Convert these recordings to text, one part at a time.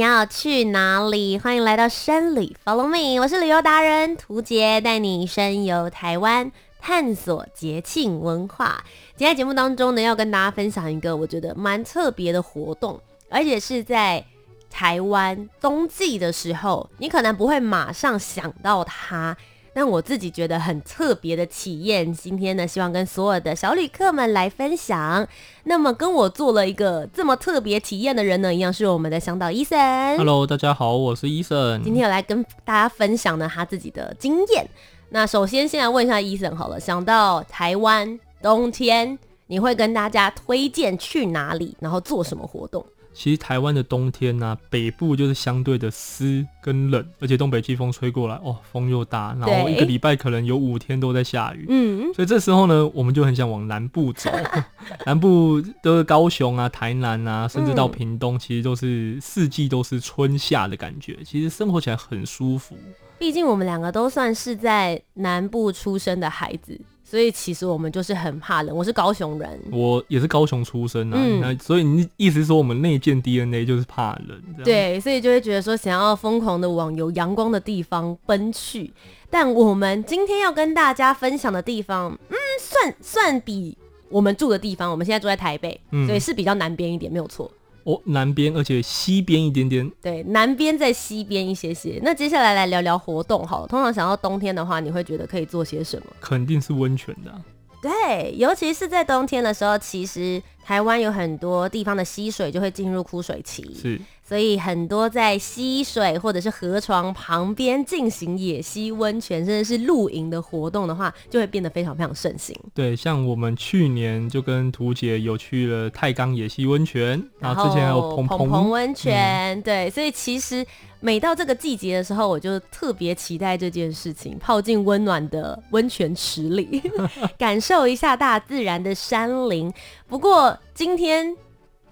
你要去哪里？欢迎来到山里，Follow me，我是旅游达人涂杰，带你深游台湾，探索节庆文化。今天节目当中呢，要跟大家分享一个我觉得蛮特别的活动，而且是在台湾冬季的时候，你可能不会马上想到它。但我自己觉得很特别的体验，今天呢，希望跟所有的小旅客们来分享。那么跟我做了一个这么特别体验的人呢，一样是我们的向导 Eason。Hello，大家好，我是 Eason。今天有来跟大家分享呢他自己的经验。那首先先来问一下 Eason 好了，想到台湾冬天，你会跟大家推荐去哪里，然后做什么活动？其实台湾的冬天呢、啊，北部就是相对的湿跟冷，而且东北季风吹过来，哦，风又大，然后一个礼拜可能有五天都在下雨，嗯，所以这时候呢，我们就很想往南部走，南部都是高雄啊、台南啊，甚至到屏东，其实都是四季都是春夏的感觉，其实生活起来很舒服。毕竟我们两个都算是在南部出生的孩子。所以其实我们就是很怕冷。我是高雄人，我也是高雄出生啊。嗯、那所以你意思是说我们内建 DNA 就是怕冷？对，所以就会觉得说想要疯狂的往有阳光的地方奔去。但我们今天要跟大家分享的地方，嗯，算算比我们住的地方，我们现在住在台北，嗯、所以是比较南边一点，没有错。哦，南边，而且西边一点点。对，南边在西边一些些。那接下来来聊聊活动好了。通常想到冬天的话，你会觉得可以做些什么？肯定是温泉的啊。对，尤其是在冬天的时候，其实台湾有很多地方的溪水就会进入枯水期。是。所以很多在溪水或者是河床旁边进行野溪温泉，甚至是露营的活动的话，就会变得非常非常盛行。对，像我们去年就跟图姐有去了太钢野溪温泉，然后之前还有蓬蓬温泉。嗯、对，所以其实每到这个季节的时候，我就特别期待这件事情，泡进温暖的温泉池里，感受一下大自然的山林。不过今天。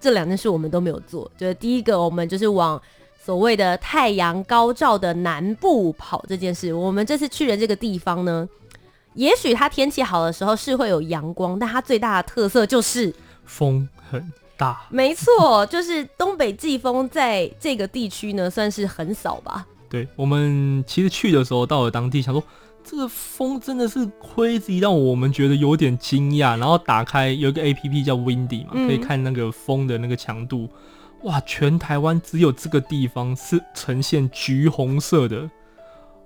这两件事我们都没有做，就是第一个，我们就是往所谓的太阳高照的南部跑这件事。我们这次去的这个地方呢，也许它天气好的时候是会有阳光，但它最大的特色就是风很大。没错，就是东北季风在这个地区呢算是很少吧。对，我们其实去的时候到了当地，想说。这个风真的是 crazy，让我们觉得有点惊讶。然后打开有一个 A P P 叫 Windy 嘛，可以看那个风的那个强度。哇，全台湾只有这个地方是呈现橘红色的，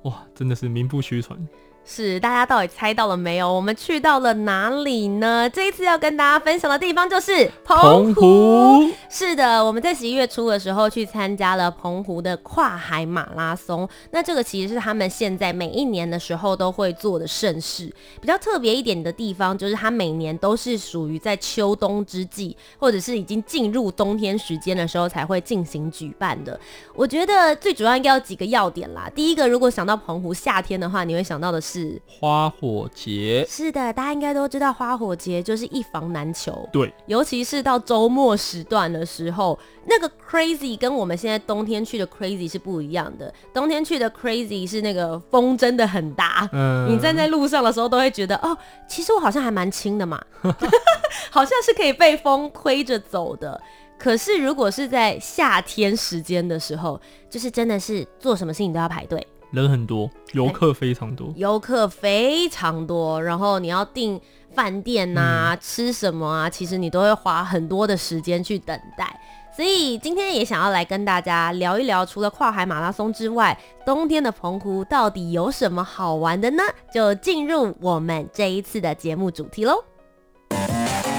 哇，真的是名不虚传。是，大家到底猜到了没有？我们去到了哪里呢？这一次要跟大家分享的地方就是澎湖。澎湖是的，我们在十一月初的时候去参加了澎湖的跨海马拉松。那这个其实是他们现在每一年的时候都会做的盛事。比较特别一点的地方就是，它每年都是属于在秋冬之际，或者是已经进入冬天时间的时候才会进行举办的。我觉得最主要应该有几个要点啦。第一个，如果想到澎湖夏天的话，你会想到的是。是花火节，是的，大家应该都知道花火节就是一房难求。对，尤其是到周末时段的时候，那个 crazy 跟我们现在冬天去的 crazy 是不一样的。冬天去的 crazy 是那个风真的很大，嗯，你站在路上的时候都会觉得，哦，其实我好像还蛮轻的嘛，好像是可以被风推着走的。可是如果是在夏天时间的时候，就是真的是做什么事情都要排队。人很多，游客非常多，游客非常多。然后你要订饭店呐、啊，嗯、吃什么啊？其实你都会花很多的时间去等待。所以今天也想要来跟大家聊一聊，除了跨海马拉松之外，冬天的澎湖到底有什么好玩的呢？就进入我们这一次的节目主题喽。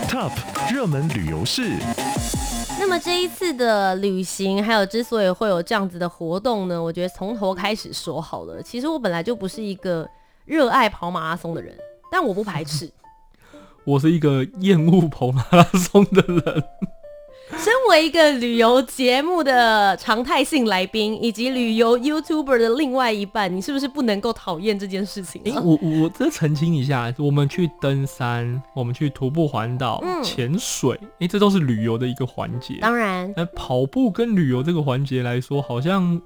Top 热门旅游市。那么这一次的旅行，还有之所以会有这样子的活动呢，我觉得从头开始说好了。其实我本来就不是一个热爱跑马拉松的人，但我不排斥。我是一个厌恶跑马拉松的人。身为一个旅游节目的常态性来宾，以及旅游 YouTuber 的另外一半，你是不是不能够讨厌这件事情？哎、欸，我我这澄清一下，我们去登山，我们去徒步环岛、潜、嗯、水，哎、欸，这都是旅游的一个环节。当然，那跑步跟旅游这个环节来说，好像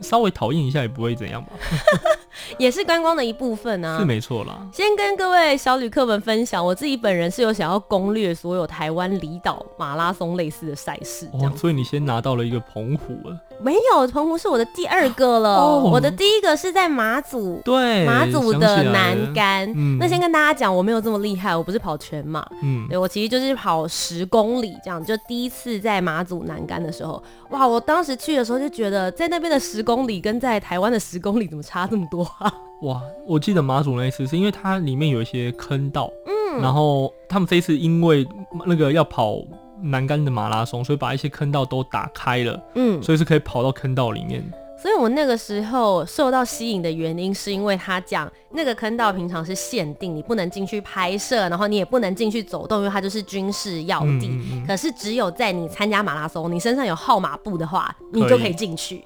稍微讨厌一下也不会怎样吧。也是观光的一部分啊，是没错啦。先跟各位小旅客们分享，我自己本人是有想要攻略所有台湾离岛马拉松类似的赛事。哦，所以你先拿到了一个澎湖了。没有，澎湖是我的第二个了。哦、我的第一个是在马祖，对，马祖的南竿。嗯，那先跟大家讲，我没有这么厉害，我不是跑全马。嗯，对，我其实就是跑十公里这样。就第一次在马祖南竿的时候，哇，我当时去的时候就觉得，在那边的十公里跟在台湾的十公里怎么差这么多啊？哇，我记得马祖那一次是因为它里面有一些坑道，嗯，然后他们这一次因为那个要跑。南竿的马拉松，所以把一些坑道都打开了，嗯，所以是可以跑到坑道里面。所以我那个时候受到吸引的原因，是因为他讲那个坑道平常是限定，你不能进去拍摄，然后你也不能进去走动，因为它就是军事要地。嗯嗯嗯。可是只有在你参加马拉松，你身上有号码布的话，你就可以进去。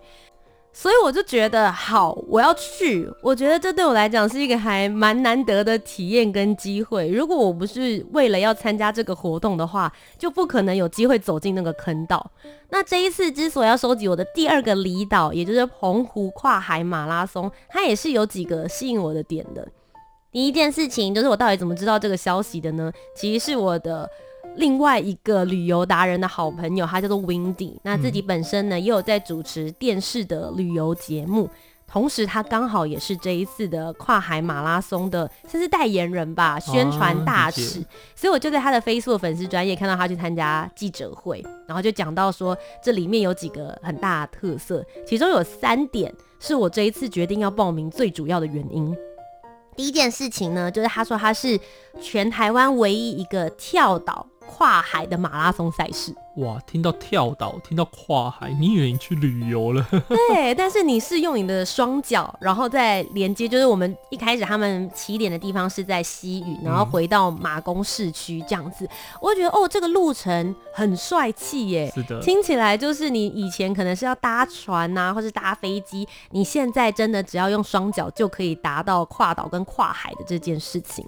所以我就觉得好，我要去。我觉得这对我来讲是一个还蛮难得的体验跟机会。如果我不是为了要参加这个活动的话，就不可能有机会走进那个坑道。那这一次之所以要收集我的第二个离岛，也就是澎湖跨海马拉松，它也是有几个吸引我的点的。第一件事情就是我到底怎么知道这个消息的呢？其实是我的。另外一个旅游达人的好朋友，他叫做 Windy，那自己本身呢也有在主持电视的旅游节目，同时他刚好也是这一次的跨海马拉松的，算是代言人吧，宣传大使。所以我就在他的 Facebook 粉丝专业看到他去参加记者会，然后就讲到说这里面有几个很大的特色，其中有三点是我这一次决定要报名最主要的原因。第一件事情呢，就是他说他是全台湾唯一一个跳岛。跨海的马拉松赛事，哇！听到跳岛，听到跨海，你以为你去旅游了？对，但是你是用你的双脚，然后再连接，就是我们一开始他们起点的地方是在西屿，然后回到马公市区这样子。嗯、我觉得哦，这个路程很帅气耶，是的，听起来就是你以前可能是要搭船呐、啊，或是搭飞机，你现在真的只要用双脚就可以达到跨岛跟跨海的这件事情。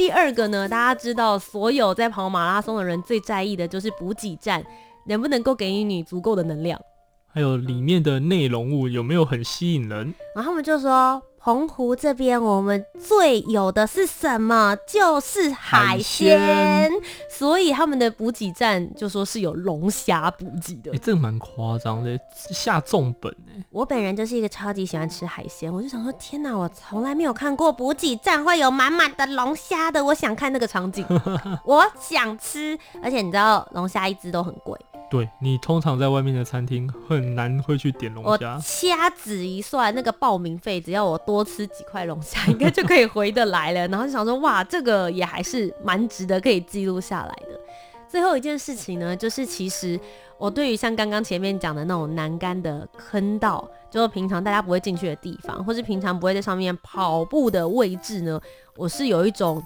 第二个呢，大家知道，所有在跑马拉松的人最在意的就是补给站能不能够给予你足够的能量，还有里面的内容物有没有很吸引人。然后他们就说。澎湖这边，我们最有的是什么？就是海鲜，所以他们的补给站就说是有龙虾补给的。哎、欸，这个蛮夸张的，下重本哎。我本人就是一个超级喜欢吃海鲜，我就想说，天哪，我从来没有看过补给站会有满满的龙虾的，我想看那个场景，我想吃。而且你知道，龙虾一只都很贵。对，你通常在外面的餐厅很难会去点龙虾。我掐指一算，那个报名费只要我多吃几块龙虾，应该就可以回得来了。然后就想说，哇，这个也还是蛮值得可以记录下来的。最后一件事情呢，就是其实我对于像刚刚前面讲的那种栏杆的坑道，就是平常大家不会进去的地方，或是平常不会在上面跑步的位置呢，我是有一种。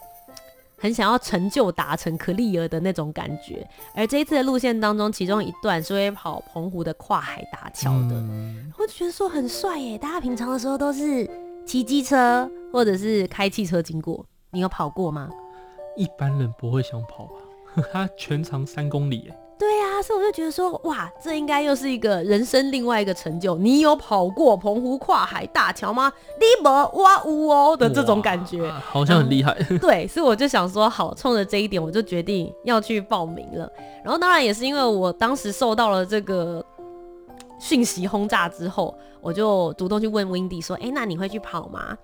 很想要成就达成可立儿的那种感觉，而这一次的路线当中，其中一段是会跑澎湖的跨海大桥的，嗯、我就觉得说很帅耶。大家平常的时候都是骑机车或者是开汽车经过，你有跑过吗？一般人不会想跑吧？它全长三公里耶。对啊，所以我就觉得说，哇，这应该又是一个人生另外一个成就。你有跑过澎湖跨海大桥吗？你没哇呜哦的这种感觉，好像很厉害。嗯。对，所以我就想说，好，冲着这一点，我就决定要去报名了。然后当然也是因为我当时受到了这个讯息轰炸之后，我就主动去问 Windy 说，哎，那你会去跑吗？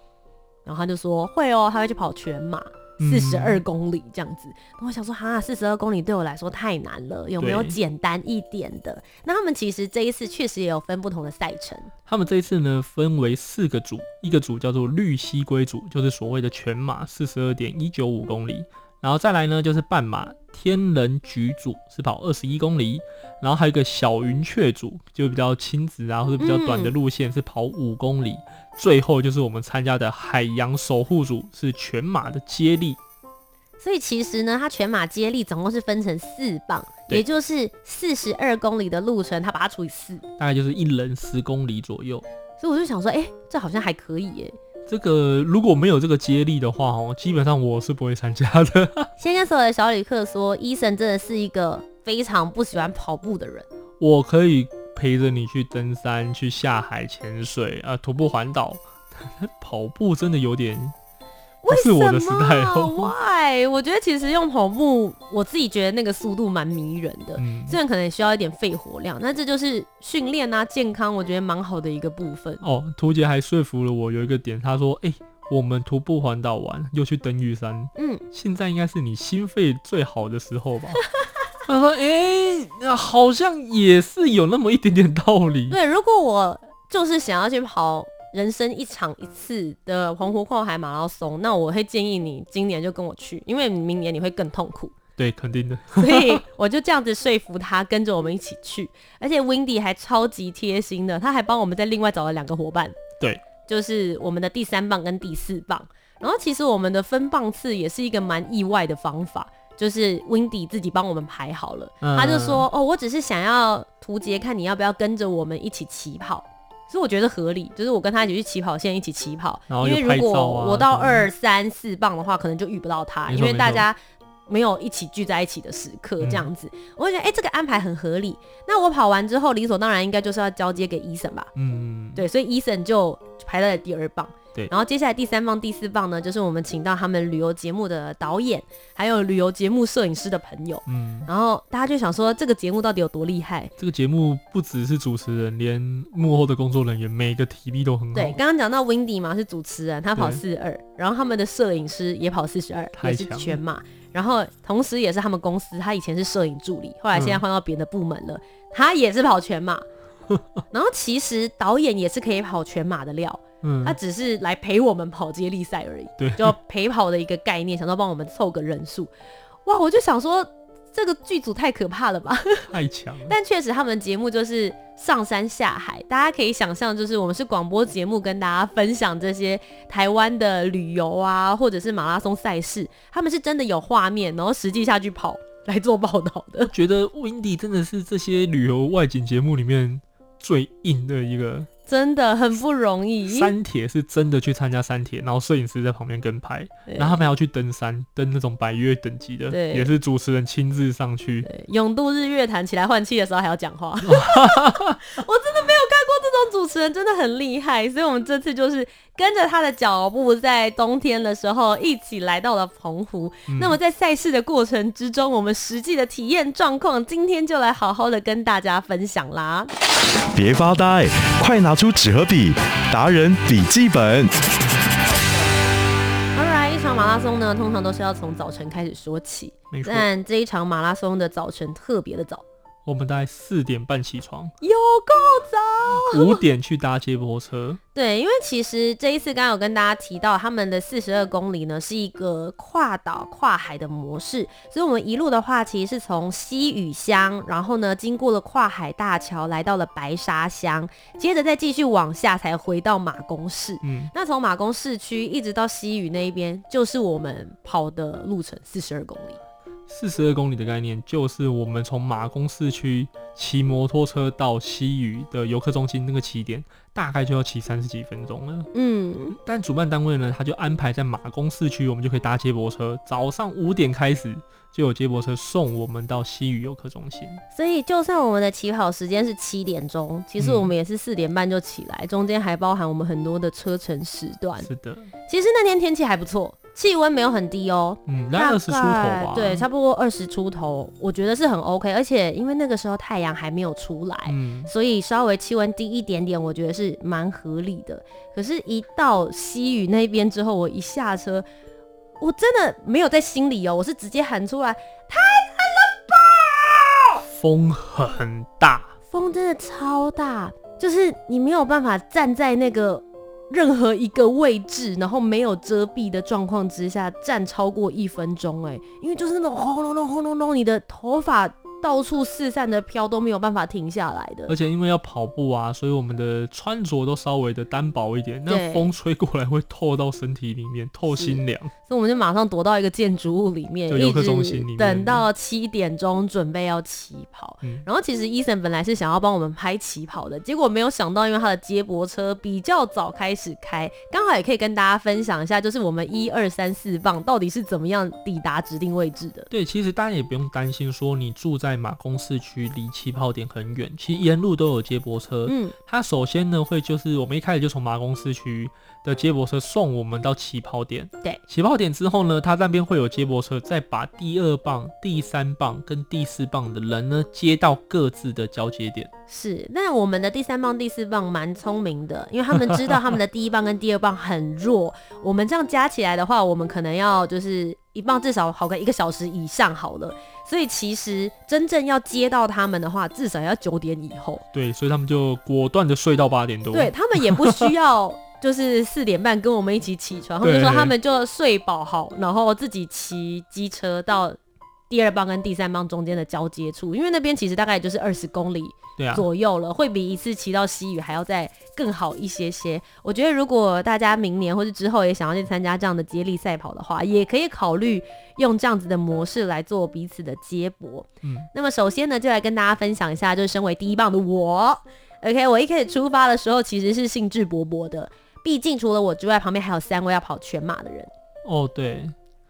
然后他就说会哦，他会去跑全马。四十二公里这样子，嗯、我想说哈，四十二公里对我来说太难了，有没有简单一点的？那他们其实这一次确实也有分不同的赛程。他们这一次呢，分为四个组，一个组叫做绿溪龟组，就是所谓的全马，四十二点一九五公里。然后再来呢，就是半马天人局组是跑二十一公里，然后还有一个小云雀组，就比较亲子啊或者比较短的路线是跑五公里，嗯、最后就是我们参加的海洋守护组是全马的接力。所以其实呢，它全马接力总共是分成四棒，也就是四十二公里的路程，它把它除以四，大概就是一人十公里左右。所以我就想说，哎、欸，这好像还可以耶。这个如果没有这个接力的话，哦，基本上我是不会参加的。先跟所有的小旅客说，医生真的是一个非常不喜欢跑步的人。我可以陪着你去登山、去下海潜水啊，徒步环岛。跑步真的有点。不是我的时代哦。Why？我觉得其实用跑步，我自己觉得那个速度蛮迷人的。嗯，虽然可能需要一点肺活量，那这就是训练啊，健康，我觉得蛮好的一个部分。哦，图杰还说服了我有一个点，他说：“哎、欸，我们徒步环岛完，又去登玉山，嗯，现在应该是你心肺最好的时候吧？” 他说：“哎、欸，好像也是有那么一点点道理。”对，如果我就是想要去跑。人生一场一次的澎湖跨海马拉松，那我会建议你今年就跟我去，因为明年你会更痛苦。对，肯定的。所以我就这样子说服他跟着我们一起去，而且 Windy 还超级贴心的，他还帮我们再另外找了两个伙伴。对，就是我们的第三棒跟第四棒。然后其实我们的分棒次也是一个蛮意外的方法，就是 Windy 自己帮我们排好了，嗯、他就说：“哦，我只是想要图杰看你要不要跟着我们一起起跑。”所以我觉得合理，就是我跟他一起去起跑线一起起跑，啊、因为如果我到二三四棒的话，可能就遇不到他，因为大家没有一起聚在一起的时刻这样子。嗯、我就觉得哎、欸，这个安排很合理。那我跑完之后，理所当然应该就是要交接给 Eason 吧？嗯，对，所以 Eason 就排在了第二棒。对，然后接下来第三棒、第四棒呢，就是我们请到他们旅游节目的导演，还有旅游节目摄影师的朋友。嗯，然后大家就想说，这个节目到底有多厉害？这个节目不只是主持人，连幕后的工作人员，每个体力都很好。对，刚刚讲到 Windy 嘛，是主持人，他跑四二，然后他们的摄影师也跑四十二，也是全马，然后同时也是他们公司，他以前是摄影助理，后来现在换到别的部门了，嗯、他也是跑全马。然后其实导演也是可以跑全马的料。嗯，他只是来陪我们跑接力赛而已，对，就陪跑的一个概念，想说帮我们凑个人数。哇，我就想说这个剧组太可怕了吧，太强了。但确实他们节目就是上山下海，大家可以想象，就是我们是广播节目，跟大家分享这些台湾的旅游啊，或者是马拉松赛事，他们是真的有画面，然后实际下去跑来做报道的。我觉得 Windy 真的是这些旅游外景节目里面最硬的一个。真的很不容易。三铁是真的去参加三铁，然后摄影师在旁边跟拍，然后他们要去登山，登那种百岳等级的，对，也是主持人亲自上去。永渡日月潭起来换气的时候还要讲话，我真的没有看过这种主持人，真的很厉害。所以我们这次就是跟着他的脚步，在冬天的时候一起来到了澎湖。嗯、那么在赛事的过程之中，我们实际的体验状况，今天就来好好的跟大家分享啦。别发呆，快拿出纸和笔，达人笔记本。Alright，一场马拉松呢，通常都是要从早晨开始说起，但这一场马拉松的早晨特别的早。我们大概四点半起床，有够早。五点去搭接驳车。对，因为其实这一次刚刚有跟大家提到，他们的四十二公里呢是一个跨岛跨海的模式，所以我们一路的话，其实是从西屿乡，然后呢经过了跨海大桥，来到了白沙乡，接着再继续往下才回到马公市。嗯，那从马公市区一直到西屿那一边，就是我们跑的路程四十二公里。四十二公里的概念，就是我们从马公市区骑摩托车到西屿的游客中心那个起点，大概就要骑三十几分钟了。嗯，但主办单位呢，他就安排在马公市区，我们就可以搭接驳车，早上五点开始就有接驳车送我们到西屿游客中心。所以，就算我们的起跑时间是七点钟，其实我们也是四点半就起来，嗯、中间还包含我们很多的车程时段。是的，其实那天天气还不错。气温没有很低哦，嗯，那二十出头吧，对，差不多二十出头，我觉得是很 OK，而且因为那个时候太阳还没有出来，嗯，所以稍微气温低一点点，我觉得是蛮合理的。可是，一到西屿那边之后，我一下车，我真的没有在心里哦，我是直接喊出来，太冷了吧！风很大，风真的超大，就是你没有办法站在那个。任何一个位置，然后没有遮蔽的状况之下站超过一分钟，哎，因为就是那种轰隆隆轰隆隆，你的头发到处四散的飘，都没有办法停下来的。而且因为要跑步啊，所以我们的穿着都稍微的单薄一点，那风吹过来会透到身体里面，透心凉。所以我们就马上躲到一个建筑物里面，游客中心里面，等到七点钟准备要起跑。嗯、然后其实 Eason 本来是想要帮我们拍起跑的，结果没有想到，因为他的接驳车比较早开始开，刚好也可以跟大家分享一下，就是我们一二三四棒到底是怎么样抵达指定位置的。对，其实大家也不用担心说你住在马公市区离起跑点很远，其实沿路都有接驳车。嗯，它首先呢会就是我们一开始就从马公市区的接驳车送我们到起跑点。对，起跑点之后呢，它那边会有接驳车，再把第二棒、第三棒跟第四棒的人呢接到各自的交接点。是，那我们的第三棒、第四棒蛮聪明的，因为他们知道他们的第一棒跟第二棒很弱，我们这样加起来的话，我们可能要就是一棒至少好个一个小时以上好了。所以其实真正要接到他们的话，至少要九点以后。对，所以他们就果断的睡到八点多。对，他们也不需要。就是四点半跟我们一起起床，他们就说他们就睡饱好，然后自己骑机车到第二棒跟第三棒中间的交接处，因为那边其实大概也就是二十公里左右了，会比一次骑到西屿还要再更好一些些。我觉得如果大家明年或是之后也想要去参加这样的接力赛跑的话，也可以考虑用这样子的模式来做彼此的接驳。嗯，那么首先呢，就来跟大家分享一下，就是身为第一棒的我，OK，我一开始出发的时候其实是兴致勃勃的。毕竟除了我之外，旁边还有三位要跑全马的人。哦，对，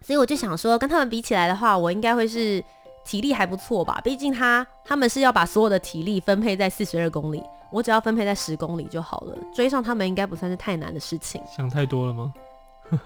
所以我就想说，跟他们比起来的话，我应该会是体力还不错吧？毕竟他他们是要把所有的体力分配在四十二公里，我只要分配在十公里就好了，追上他们应该不算是太难的事情。想太多了吗？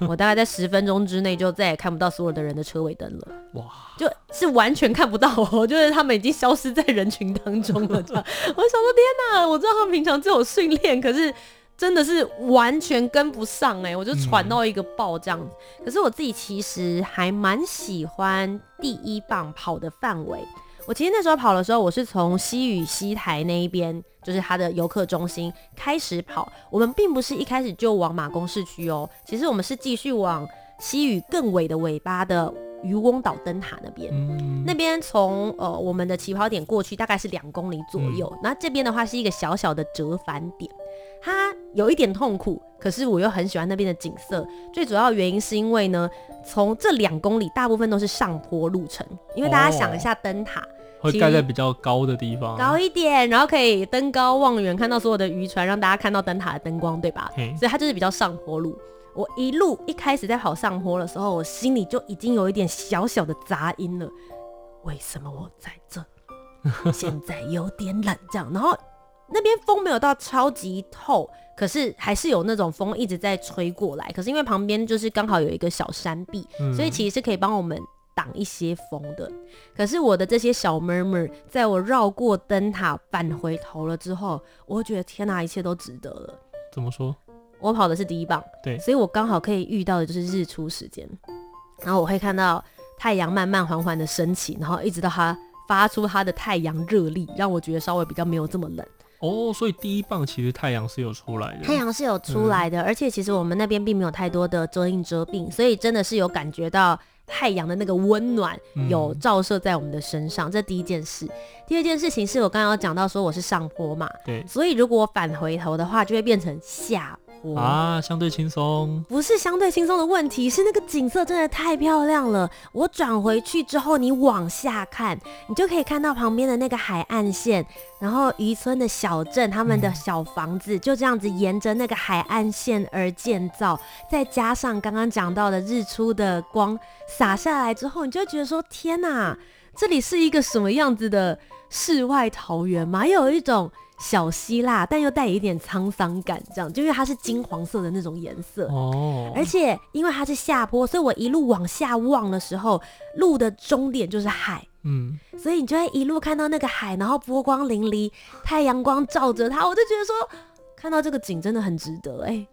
我大概在十分钟之内就再也看不到所有的人的车尾灯了。哇，就是完全看不到哦，就是他们已经消失在人群当中了。这样，我想说，天哪！我知道他们平常就有训练，可是。真的是完全跟不上哎、欸，我就喘到一个爆这样子。嗯、可是我自己其实还蛮喜欢第一棒跑的范围。我其实那时候跑的时候，我是从西屿西台那一边，就是它的游客中心开始跑。我们并不是一开始就往马公市区哦，其实我们是继续往西屿更尾的尾巴的渔翁岛灯塔那边。嗯、那边从呃我们的起跑点过去大概是两公里左右。嗯、那这边的话是一个小小的折返点。它有一点痛苦，可是我又很喜欢那边的景色。最主要原因是因为呢，从这两公里大部分都是上坡路程。因为大家想一下，灯塔、哦、会盖在比较高的地方，高一点，然后可以登高望远，看到所有的渔船，让大家看到灯塔的灯光，对吧？所以它就是比较上坡路。我一路一开始在跑上坡的时候，我心里就已经有一点小小的杂音了。为什么我在这？现在有点冷，这样，然后。那边风没有到超级透，可是还是有那种风一直在吹过来。可是因为旁边就是刚好有一个小山壁，嗯、所以其实是可以帮我们挡一些风的。可是我的这些小 murmur，在我绕过灯塔返回头了之后，我会觉得天哪，一切都值得了。怎么说？我跑的是第一棒，对，所以我刚好可以遇到的就是日出时间，然后我会看到太阳慢慢缓缓的升起，然后一直到它发出它的太阳热力，让我觉得稍微比较没有这么冷。哦，所以第一棒其实太阳是有出来的，太阳是有出来的，嗯、而且其实我们那边并没有太多的遮阴遮蔽，所以真的是有感觉到太阳的那个温暖有照射在我们的身上，嗯、这第一件事。第二件事情是我刚刚有讲到说我是上坡嘛，对，所以如果我返回头的话，就会变成下。啊，相对轻松，不是相对轻松的问题，是那个景色真的太漂亮了。我转回去之后，你往下看，你就可以看到旁边的那个海岸线，然后渔村的小镇，他们的小房子就这样子沿着那个海岸线而建造，再加上刚刚讲到的日出的光洒下来之后，你就觉得说：天哪，这里是一个什么样子的世外桃源吗？又有一种。小希腊，但又带有一点沧桑感，这样就因为它是金黄色的那种颜色。哦，而且因为它是下坡，所以我一路往下望的时候，路的终点就是海，嗯，所以你就会一路看到那个海，然后波光粼粼，太阳光照着它，我就觉得说，看到这个景真的很值得哎，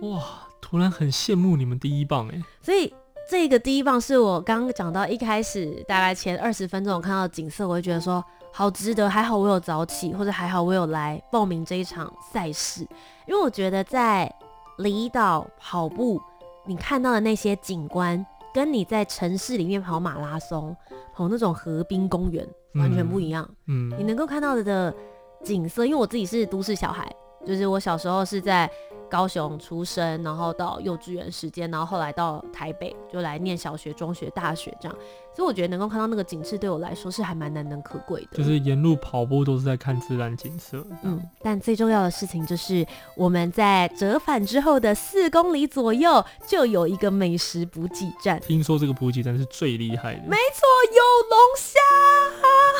哇，突然很羡慕你们第一棒哎，所以这个第一棒是我刚刚讲到一开始大概前二十分钟我看到的景色，我就觉得说。好值得，还好我有早起，或者还好我有来报名这一场赛事，因为我觉得在离岛跑步，你看到的那些景观，跟你在城市里面跑马拉松、跑那种河滨公园完全不一样。嗯，你能够看到的景色，因为我自己是都市小孩，就是我小时候是在。高雄出生，然后到幼稚园时间，然后后来到台北就来念小学、中学、大学这样，所以我觉得能够看到那个景致，对我来说是还蛮难能可贵的。就是沿路跑步都是在看自然景色。嗯，但最重要的事情就是我们在折返之后的四公里左右就有一个美食补给站。听说这个补给站是最厉害的。没错，有龙虾。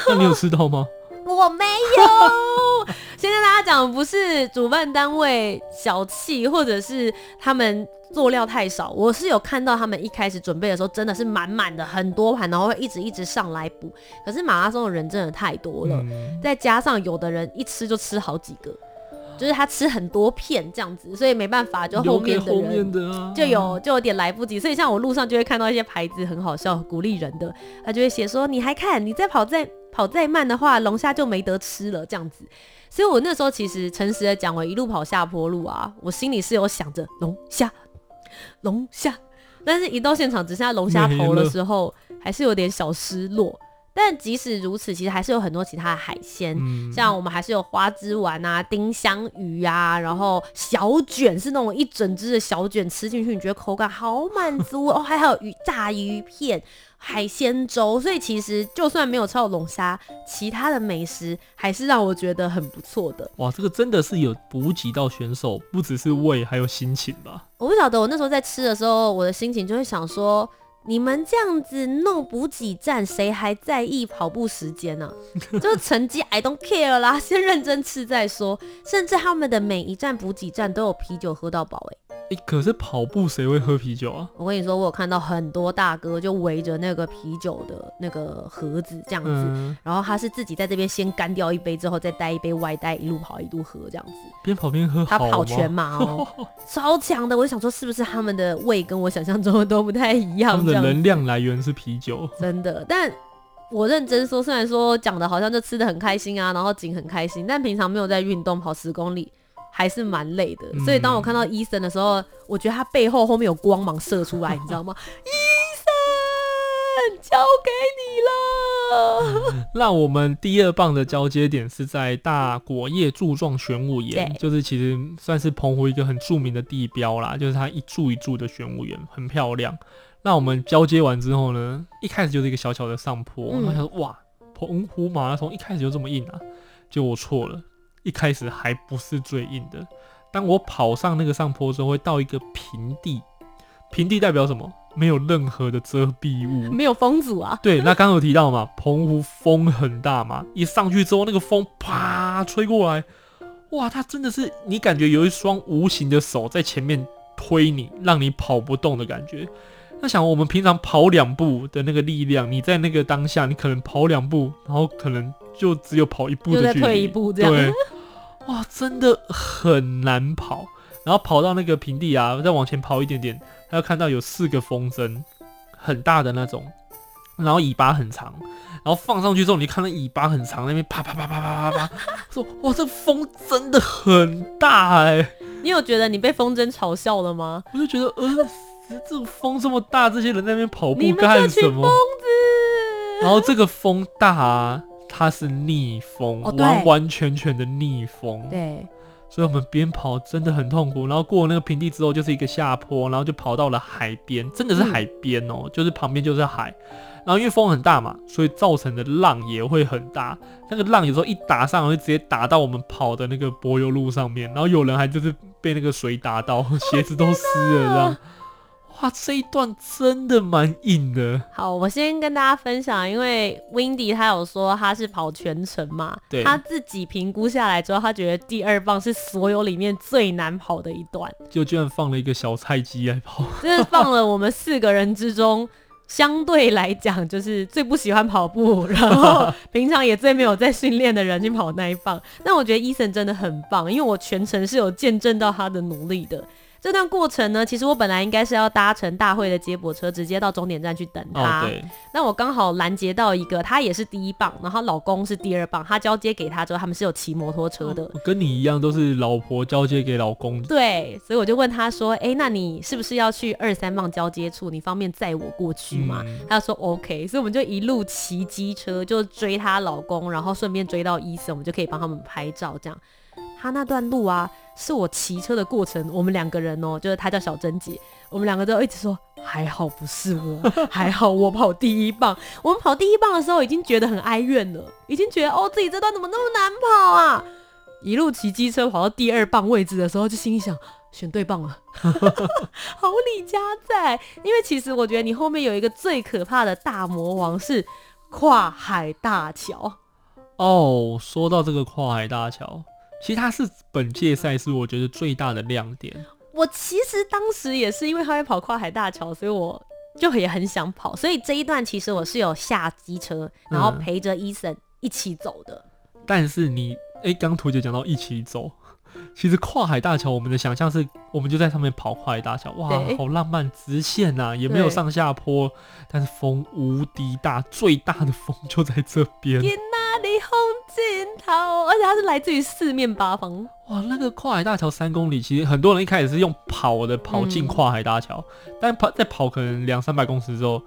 那你有吃到吗？我没有。先跟大家讲不是主办单位小气，或者是他们做料太少。我是有看到他们一开始准备的时候，真的是满满的很多盘，然后会一直一直上来补。可是马拉松的人真的太多了，嗯、再加上有的人一吃就吃好几个，就是他吃很多片这样子，所以没办法，就后面的人就有就有点来不及。所以像我路上就会看到一些牌子很好笑，鼓励人的，他就会写说：“你还看，你在跑再跑再慢的话，龙虾就没得吃了。”这样子。所以我那时候其实诚实的讲，我一路跑下坡路啊，我心里是有想着龙虾，龙虾，但是一到现场只剩下龙虾头的时候，还是有点小失落。但即使如此，其实还是有很多其他的海鲜，嗯、像我们还是有花枝丸啊、丁香鱼啊，然后小卷是那种一整只的小卷，吃进去你觉得口感好满足哦，还有鱼炸鱼片、海鲜粥，所以其实就算没有吃到龙虾，其他的美食还是让我觉得很不错的。哇，这个真的是有补给到选手，不只是胃，还有心情吧？我不晓得，我那时候在吃的时候，我的心情就会想说。你们这样子弄补给站，谁还在意跑步时间呢？啊？就是成绩 I don't care 啦，先认真吃再说。甚至他们的每一站补给站都有啤酒喝到饱，欸，哎，可是跑步谁会喝啤酒啊？我跟你说，我有看到很多大哥就围着那个啤酒的那个盒子这样子，嗯、然后他是自己在这边先干掉一杯，之后再带一杯外带，一路跑一路喝这样子。边跑边喝，他跑全马哦，超强的。我就想说，是不是他们的胃跟我想象中的都不太一样？他们的能量来源是啤酒，真的。但我认真说，虽然说讲的好像就吃的很开心啊，然后景很开心，但平常没有在运动，跑十公里还是蛮累的。嗯、所以当我看到医生的时候，我觉得他背后后面有光芒射出来，你知道吗？医生，交给你了。那我们第二棒的交接点是在大果叶柱状玄武岩，就是其实算是澎湖一个很著名的地标啦，就是它一柱一柱的玄武岩，很漂亮。那我们交接完之后呢，一开始就是一个小小的上坡，我想说哇，澎湖马拉松一开始就这么硬啊？结果我错了，一开始还不是最硬的。当我跑上那个上坡之后，会到一个平地，平地代表什么？没有任何的遮蔽物，没有风阻啊。对，那刚刚有提到嘛，澎湖风很大嘛，一上去之后，那个风啪吹过来，哇，它真的是你感觉有一双无形的手在前面推你，让你跑不动的感觉。那想我们平常跑两步的那个力量，你在那个当下，你可能跑两步，然后可能就只有跑一步的距离，就再退一步这样。对，哇，真的很难跑。然后跑到那个平地啊，再往前跑一点点，他就看到有四个风筝，很大的那种，然后尾巴很长，然后放上去之后，你看到尾巴很长，那边啪啪啪啪啪啪啪，说哇，这风真的很大哎、欸。你有觉得你被风筝嘲笑了吗？我就觉得呃。这个风这么大，这些人在那边跑步干什么？疯子！然后这个风大啊，它是逆风，哦、完完全全的逆风。对，所以我们边跑真的很痛苦。然后过了那个平地之后，就是一个下坡，然后就跑到了海边，真的是海边哦，嗯、就是旁边就是海。然后因为风很大嘛，所以造成的浪也会很大。那个浪有时候一打上来，会直接打到我们跑的那个柏油路上面。然后有人还就是被那个水打到，鞋子都湿了这样。哇，这一段真的蛮硬的。好，我先跟大家分享，因为 Windy 他有说他是跑全程嘛，对，他自己评估下来之后，他觉得第二棒是所有里面最难跑的一段，就居然放了一个小菜鸡来跑，就是放了我们四个人之中相对来讲就是最不喜欢跑步，然后 平常也最没有在训练的人去跑那一棒。那我觉得 Eason 真的很棒，因为我全程是有见证到他的努力的。这段过程呢，其实我本来应该是要搭乘大会的接驳车，直接到终点站去等他。那我刚好拦截到一个，他也是第一棒，然后老公是第二棒，他交接给他之后，他们是有骑摩托车的。哦、跟你一样，都是老婆交接给老公。对，所以我就问他说：“哎、欸，那你是不是要去二三棒交接处？你方便载我过去吗？”嗯、他说：“OK。”所以我们就一路骑机车就追她老公，然后顺便追到医生，我们就可以帮他们拍照这样。他那段路啊，是我骑车的过程。我们两个人哦，就是他叫小珍姐，我们两个都一直说还好不是我，还好我跑第一棒。我们跑第一棒的时候，已经觉得很哀怨了，已经觉得哦，自己这段怎么那么难跑啊？一路骑机车跑到第二棒位置的时候，就心里想选对棒了，好李家在。因为其实我觉得你后面有一个最可怕的大魔王是跨海大桥。哦，说到这个跨海大桥。其实它是本届赛事我觉得最大的亮点。我其实当时也是因为他在跑跨海大桥，所以我就也很想跑。所以这一段其实我是有下机车，然后陪着 Eason 一起走的。嗯、但是你哎，刚图姐讲到一起走，其实跨海大桥我们的想象是，我们就在上面跑跨海大桥，哇，好浪漫，直线呐、啊，也没有上下坡，但是风无敌大，最大的风就在这边。你红尽头，而且它是来自于四面八方。哇，那个跨海大桥三公里，其实很多人一开始是用跑的跑进跨海大桥，嗯、但跑在跑可能两三百公尺之后，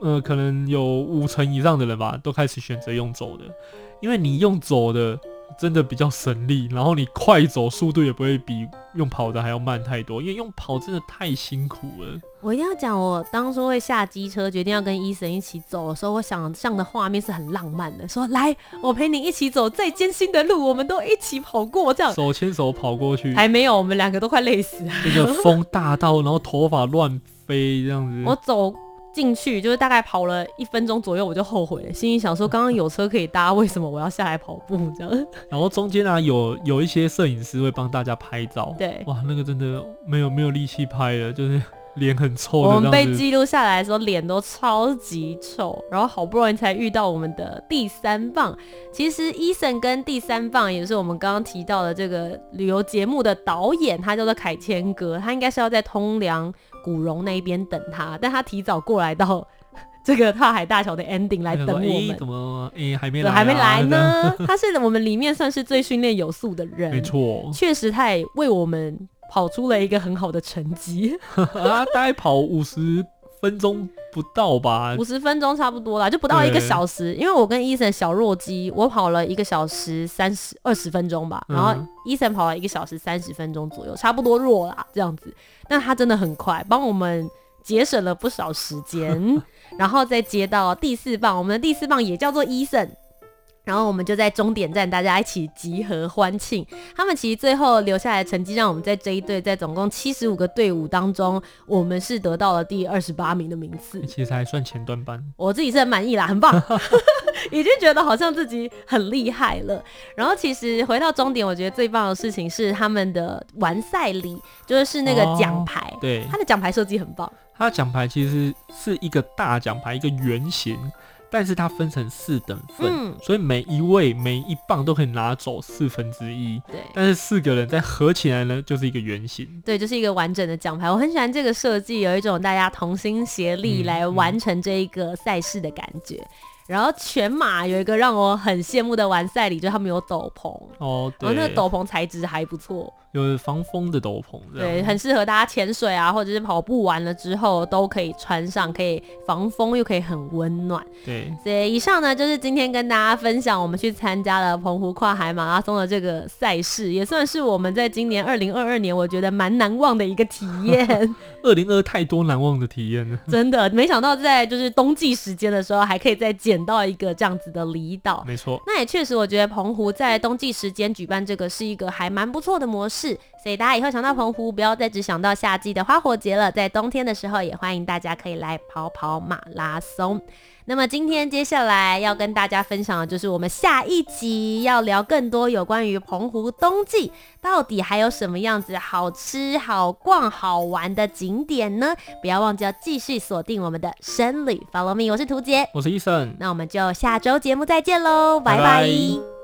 呃，可能有五成以上的人吧，都开始选择用走的，因为你用走的。真的比较省力，然后你快走速度也不会比用跑的还要慢太多，因为用跑真的太辛苦了。我一定要讲，我当初会下机车决定要跟 Eason 一起走的时候，我想象的画面是很浪漫的，说来，我陪你一起走最艰辛的路，我们都一起跑过，这样手牵手跑过去。还没有，我们两个都快累死了。那个风大到，然后头发乱飞这样子。我走。进去就是大概跑了一分钟左右，我就后悔了，心里想说刚刚有车可以搭，为什么我要下来跑步这样？然后中间啊有有一些摄影师会帮大家拍照，对，哇，那个真的没有没有力气拍了，就是 脸很臭。我们被记录下来的时候脸都超级臭，然后好不容易才遇到我们的第三棒。其实 Eason 跟第三棒也是我们刚刚提到的这个旅游节目的导演，他叫做凯谦哥，他应该是要在通梁。古榕那一边等他，但他提早过来到 这个跨海大桥的 ending 来等我们。欸、怎么？哎、欸，还没来、啊？还没来呢。他是我们里面算是最训练有素的人，没错。确实，他也为我们跑出了一个很好的成绩。啊，大概跑五十分钟不到吧？五十分钟差不多啦，就不到一个小时。因为我跟 Eason 小弱鸡，我跑了一个小时三十二十分钟吧，然后 Eason 跑了一个小时三十分钟左右，差不多弱啦，这样子。但他真的很快，帮我们节省了不少时间，然后再接到第四棒，我们的第四棒也叫做 Eason，然后我们就在终点站大家一起集合欢庆。他们其实最后留下来的成绩，让我们在这一队在总共七十五个队伍当中，我们是得到了第二十八名的名次，其实还算前段班。我自己是很满意啦，很棒。已经觉得好像自己很厉害了，然后其实回到终点，我觉得最棒的事情是他们的完赛礼，就是是那个奖牌，哦、对，他的奖牌设计很棒。他的奖牌其实是一个大奖牌，一个圆形，但是它分成四等份，嗯、所以每一位每一棒都可以拿走四分之一。对，但是四个人再合起来呢，就是一个圆形。对，就是一个完整的奖牌。我很喜欢这个设计，有一种大家同心协力来完成这一个赛事的感觉。嗯嗯然后全马有一个让我很羡慕的完赛礼，就是他们有斗篷哦，对，然后那个斗篷材质还不错。有防风的斗篷，对，很适合大家潜水啊，或者是跑步完了之后都可以穿上，可以防风又可以很温暖。对，所以以上呢就是今天跟大家分享我们去参加了澎湖跨海马拉松的这个赛事，也算是我们在今年二零二二年我觉得蛮难忘的一个体验。二零二太多难忘的体验了，真的没想到在就是冬季时间的时候还可以再捡到一个这样子的离岛。没错，那也确实我觉得澎湖在冬季时间举办这个是一个还蛮不错的模式。是，所以大家以后想到澎湖，不要再只想到夏季的花火节了，在冬天的时候，也欢迎大家可以来跑跑马拉松。那么今天接下来要跟大家分享的就是我们下一集要聊更多有关于澎湖冬季到底还有什么样子好吃、好逛、好玩的景点呢？不要忘记要继续锁定我们的深旅 Follow Me，我是图杰，我是 Eason，那我们就下周节目再见喽，拜拜。拜拜。